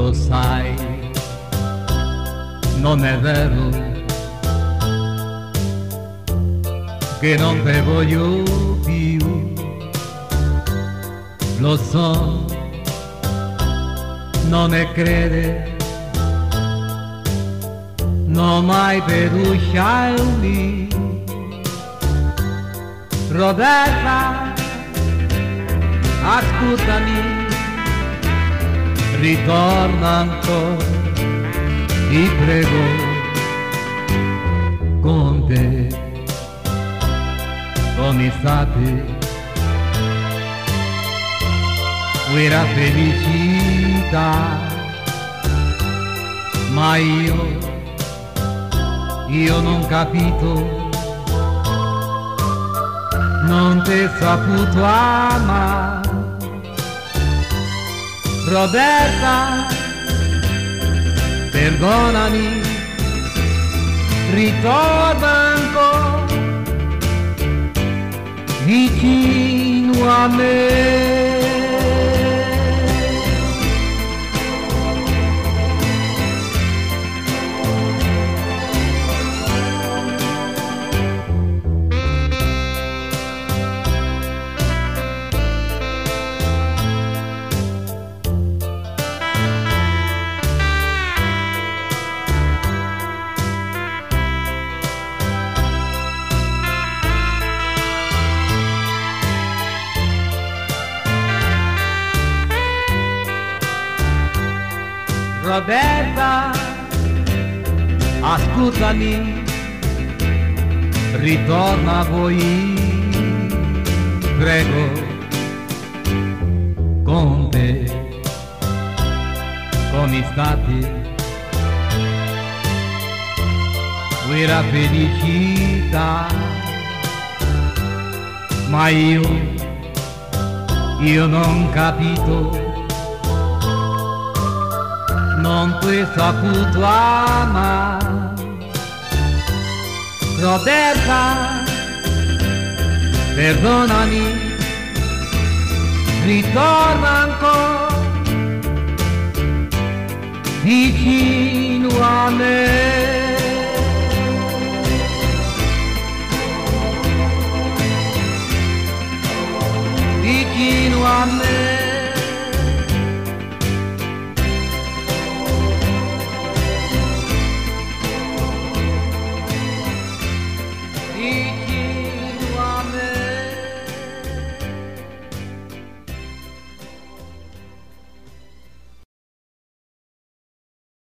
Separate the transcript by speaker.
Speaker 1: lo sai, non è vero che non te voglio più, lo so, non è crede, non mai pedusciarmi, Roberta, ascoltami ritorna ancora ti prego con te. Come state? Quella felicità ma io io non capito. Non ti saputo amare Roberta perdonami, ritorna ancora vicino a me. Roberta, ascoltami, ritorna a voi, prego, con te, come state? Quella felicità, ma io, io non capito non puoi tu ama Roberta, perdonami, ritorna ancora vicino a me. Vicino a me.